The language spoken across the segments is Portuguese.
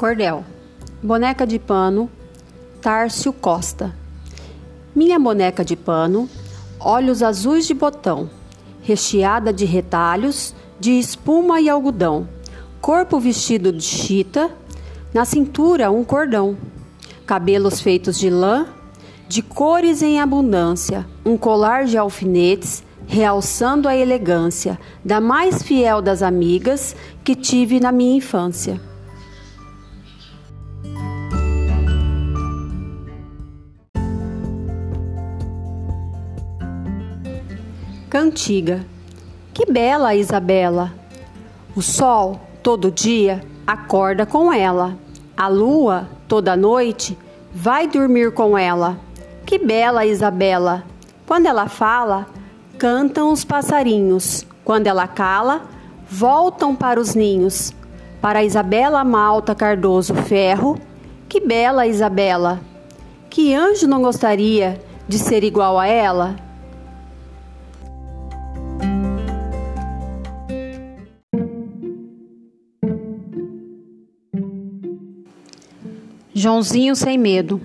Cordel. Boneca de pano, Tárcio Costa. Minha boneca de pano, olhos azuis de botão, recheada de retalhos, de espuma e algodão, corpo vestido de chita, na cintura um cordão, cabelos feitos de lã, de cores em abundância, um colar de alfinetes, realçando a elegância da mais fiel das amigas que tive na minha infância. Cantiga. Que bela Isabela! O sol, todo dia, acorda com ela. A lua, toda noite, vai dormir com ela. Que bela Isabela! Quando ela fala, cantam os passarinhos. Quando ela cala, voltam para os ninhos. Para Isabela Malta Cardoso Ferro, que bela Isabela! Que anjo não gostaria de ser igual a ela? Joãozinho sem medo.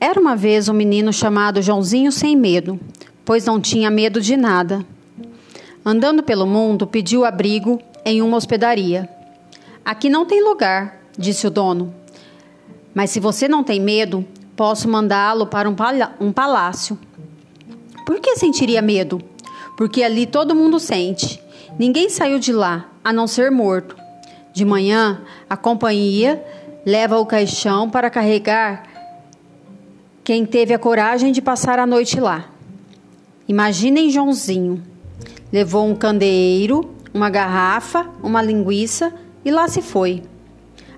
Era uma vez um menino chamado Joãozinho sem medo, pois não tinha medo de nada. Andando pelo mundo, pediu abrigo em uma hospedaria. Aqui não tem lugar, disse o dono. Mas se você não tem medo, posso mandá-lo para um, um palácio. Por que sentiria medo? Porque ali todo mundo sente. Ninguém saiu de lá, a não ser morto. De manhã, a companhia leva o caixão para carregar quem teve a coragem de passar a noite lá. Imaginem Joãozinho. Levou um candeeiro, uma garrafa, uma linguiça e lá se foi.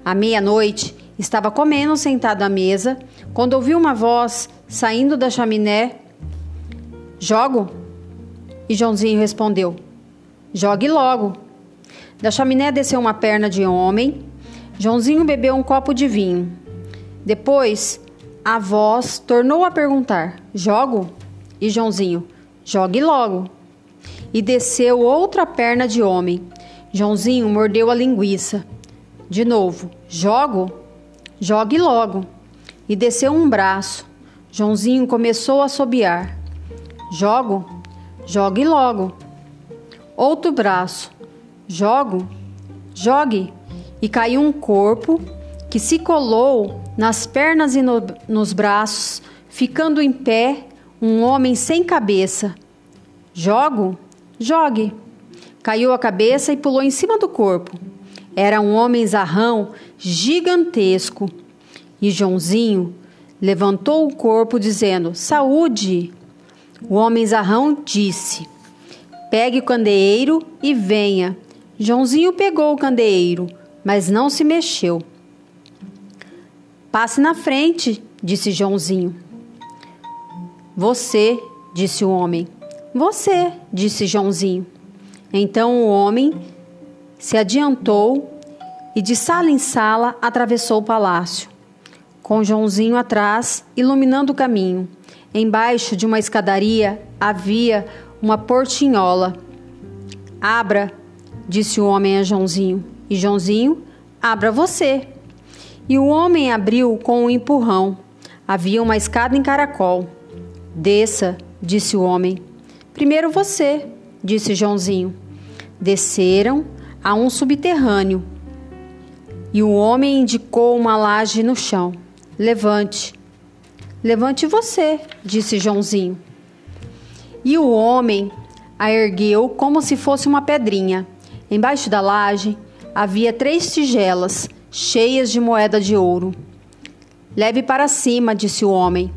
À meia-noite, estava comendo sentado à mesa quando ouviu uma voz saindo da chaminé: Jogo? E Joãozinho respondeu: Jogue logo. Da chaminé desceu uma perna de homem Joãozinho bebeu um copo de vinho. Depois, a voz tornou a perguntar: Jogo? E Joãozinho: Jogue logo. E desceu outra perna de homem. Joãozinho mordeu a linguiça. De novo: Jogo? Jogue logo. E desceu um braço. Joãozinho começou a assobiar. Jogo? Jogue logo. Outro braço. Jogo? Jogue e caiu um corpo que se colou nas pernas e no, nos braços, ficando em pé um homem sem cabeça. Jogo? Jogue. Caiu a cabeça e pulou em cima do corpo. Era um homem zarrão gigantesco. E Joãozinho levantou o corpo, dizendo: Saúde! O homem zarrão disse: Pegue o candeeiro e venha. Joãozinho pegou o candeeiro mas não se mexeu. Passe na frente, disse Joãozinho. Você, disse o homem. Você, disse Joãozinho. Então o homem se adiantou e de sala em sala atravessou o palácio, com Joãozinho atrás, iluminando o caminho. Embaixo de uma escadaria havia uma portinhola. Abra, disse o homem a Joãozinho. E Joãozinho, abra você. E o homem abriu com um empurrão. Havia uma escada em caracol. Desça, disse o homem. Primeiro você, disse Joãozinho. Desceram a um subterrâneo. E o homem indicou uma laje no chão. Levante. Levante você, disse Joãozinho. E o homem a ergueu como se fosse uma pedrinha. Embaixo da laje havia três tigelas cheias de moeda de ouro. Leve para cima, disse o homem.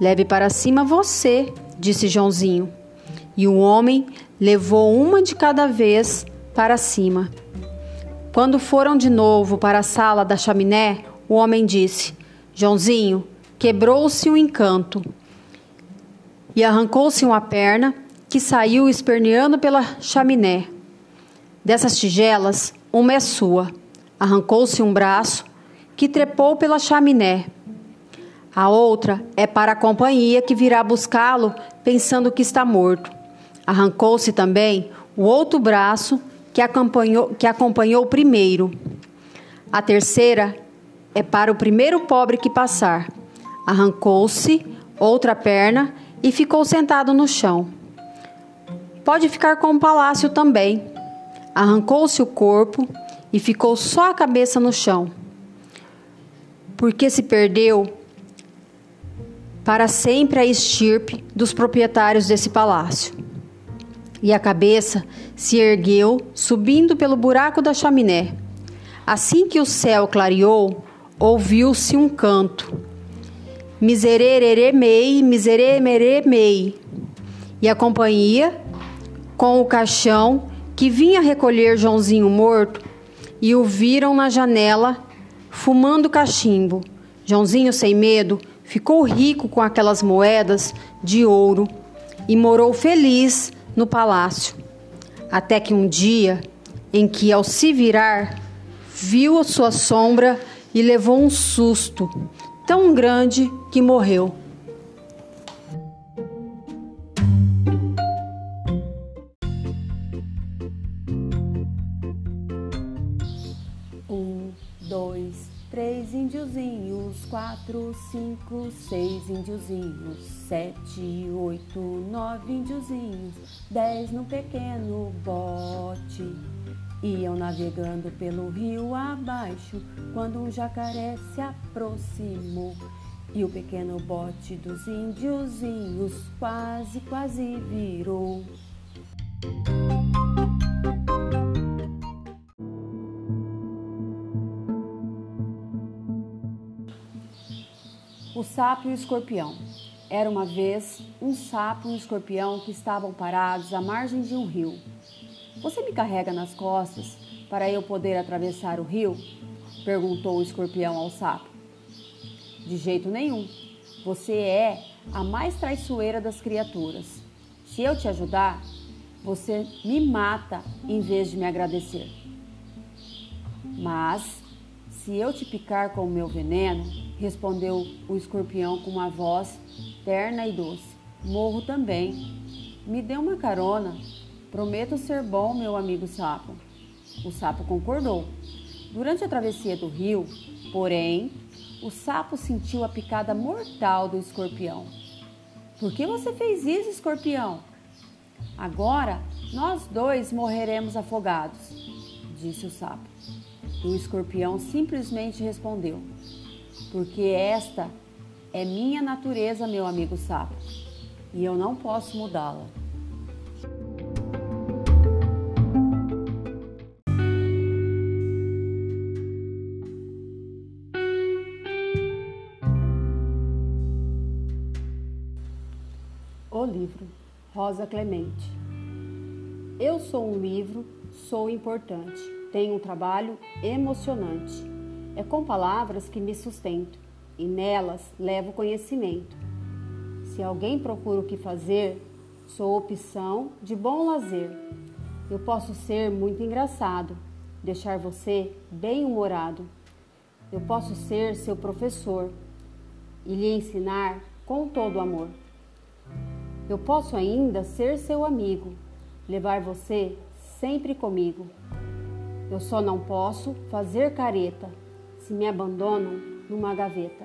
Leve para cima você, disse Joãozinho. E o homem levou uma de cada vez para cima. Quando foram de novo para a sala da chaminé, o homem disse: Joãozinho, quebrou-se o um encanto. E arrancou-se uma perna que saiu esperneando pela chaminé. Dessas tigelas, uma é sua. Arrancou-se um braço que trepou pela chaminé. A outra é para a companhia que virá buscá-lo pensando que está morto. Arrancou-se também o outro braço que acompanhou, que acompanhou o primeiro. A terceira é para o primeiro pobre que passar. Arrancou-se outra perna e ficou sentado no chão. Pode ficar com o palácio também. Arrancou-se o corpo e ficou só a cabeça no chão. Porque se perdeu para sempre a estirpe dos proprietários desse palácio. E a cabeça se ergueu, subindo pelo buraco da chaminé. Assim que o céu clareou, ouviu-se um canto. Misereremei, misereremei. E a companhia, com o caixão que vinha recolher Joãozinho morto, e o viram na janela fumando cachimbo. Joãozinho, sem medo, ficou rico com aquelas moedas de ouro e morou feliz no palácio. Até que um dia, em que ao se virar, viu a sua sombra e levou um susto tão grande que morreu. Índiozinhos, quatro, cinco, seis índiozinhos, sete, oito, nove índiozinhos, dez no pequeno bote. Iam navegando pelo rio abaixo quando um jacaré se aproximou. E o pequeno bote dos índiozinhos quase, quase virou. Sapo e o escorpião. Era uma vez um sapo e um escorpião que estavam parados à margem de um rio. Você me carrega nas costas para eu poder atravessar o rio? perguntou o escorpião ao sapo. De jeito nenhum. Você é a mais traiçoeira das criaturas. Se eu te ajudar, você me mata em vez de me agradecer. Mas, se eu te picar com o meu veneno, respondeu o escorpião com uma voz terna e doce, morro também. Me dê uma carona. Prometo ser bom, meu amigo sapo. O sapo concordou. Durante a travessia do rio, porém, o sapo sentiu a picada mortal do escorpião. Por que você fez isso, escorpião? Agora nós dois morreremos afogados, disse o sapo. O escorpião simplesmente respondeu: Porque esta é minha natureza, meu amigo sapo, e eu não posso mudá-la. O livro Rosa Clemente. Eu sou um livro, sou importante, tenho um trabalho emocionante. É com palavras que me sustento e nelas levo conhecimento. Se alguém procura o que fazer, sou opção de bom lazer. Eu posso ser muito engraçado, deixar você bem-humorado. Eu posso ser seu professor e lhe ensinar com todo amor. Eu posso ainda ser seu amigo, levar você sempre comigo. Eu só não posso fazer careta se me abandonam numa gaveta.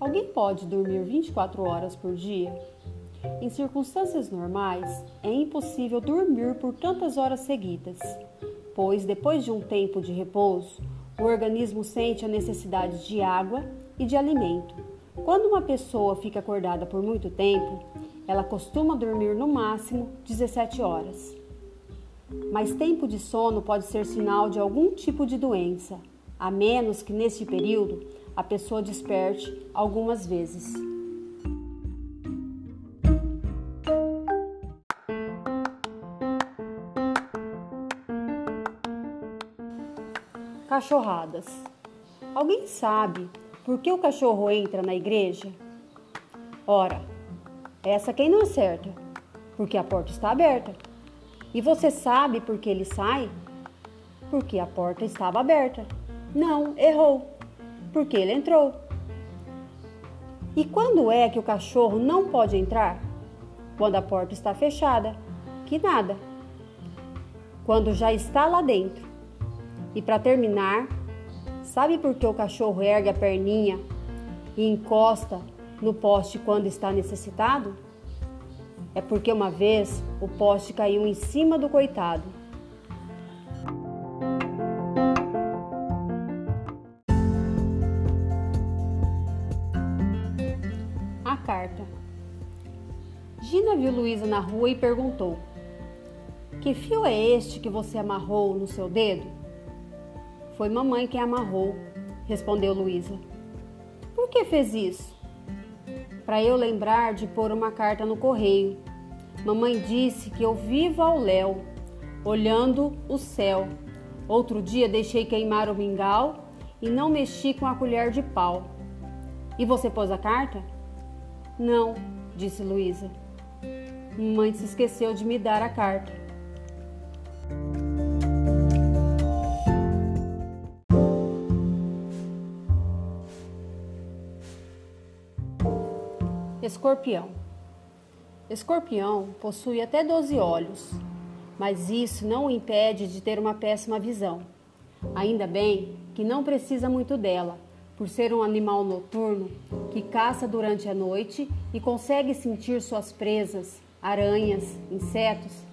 Alguém pode dormir 24 horas por dia? Em circunstâncias normais, é impossível dormir por tantas horas seguidas pois depois de um tempo de repouso, o organismo sente a necessidade de água e de alimento. Quando uma pessoa fica acordada por muito tempo, ela costuma dormir no máximo 17 horas. Mas tempo de sono pode ser sinal de algum tipo de doença, a menos que neste período a pessoa desperte algumas vezes. Cachorradas. Alguém sabe por que o cachorro entra na igreja? Ora, essa quem não acerta, porque a porta está aberta. E você sabe por que ele sai? Porque a porta estava aberta. Não, errou. Porque ele entrou. E quando é que o cachorro não pode entrar? Quando a porta está fechada. Que nada. Quando já está lá dentro. E para terminar, sabe por que o cachorro ergue a perninha e encosta no poste quando está necessitado? É porque uma vez o poste caiu em cima do coitado. A carta. Gina viu Luísa na rua e perguntou: Que fio é este que você amarrou no seu dedo? Foi mamãe quem amarrou, respondeu Luísa. Por que fez isso? Para eu lembrar de pôr uma carta no correio. Mamãe disse que eu vivo ao léu, olhando o céu. Outro dia deixei queimar o mingau e não mexi com a colher de pau. E você pôs a carta? Não, disse Luísa. Mamãe se esqueceu de me dar a carta. Escorpião. Escorpião possui até 12 olhos, mas isso não o impede de ter uma péssima visão. Ainda bem que não precisa muito dela, por ser um animal noturno que caça durante a noite e consegue sentir suas presas, aranhas, insetos,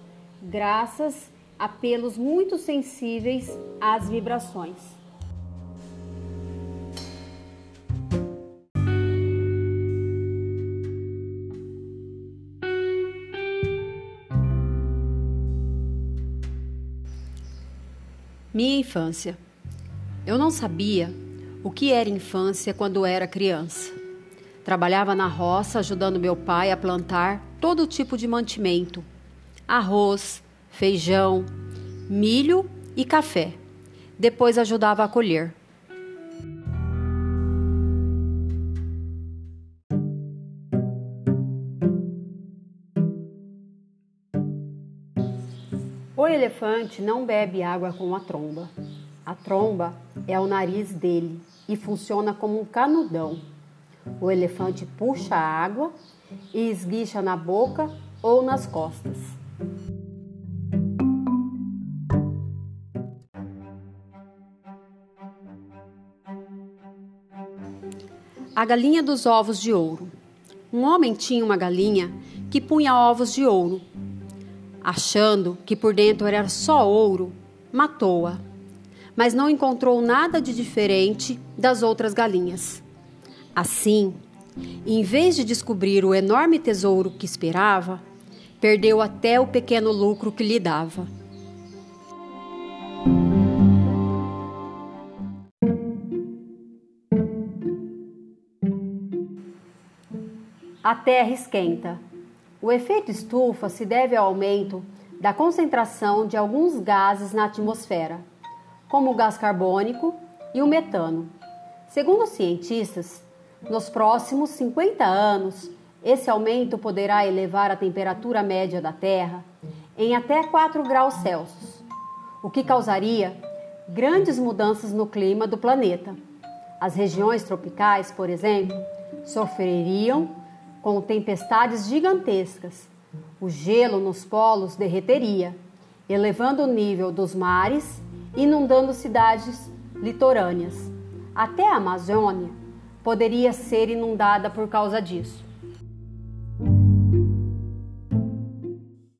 graças a pelos muito sensíveis às vibrações. Minha infância. Eu não sabia o que era infância quando era criança. Trabalhava na roça ajudando meu pai a plantar todo tipo de mantimento: arroz, feijão, milho e café. Depois ajudava a colher. O elefante não bebe água com a tromba. A tromba é o nariz dele e funciona como um canudão. O elefante puxa a água e esguicha na boca ou nas costas. A galinha dos ovos de ouro. Um homem tinha uma galinha que punha ovos de ouro achando que por dentro era só ouro, matou-a, mas não encontrou nada de diferente das outras galinhas. Assim, em vez de descobrir o enorme tesouro que esperava, perdeu até o pequeno lucro que lhe dava. A terra esquenta. O efeito estufa se deve ao aumento da concentração de alguns gases na atmosfera, como o gás carbônico e o metano. Segundo os cientistas, nos próximos 50 anos, esse aumento poderá elevar a temperatura média da Terra em até 4 graus Celsius, o que causaria grandes mudanças no clima do planeta. As regiões tropicais, por exemplo, sofreriam com tempestades gigantescas. O gelo nos polos derreteria, elevando o nível dos mares, inundando cidades litorâneas. Até a Amazônia poderia ser inundada por causa disso.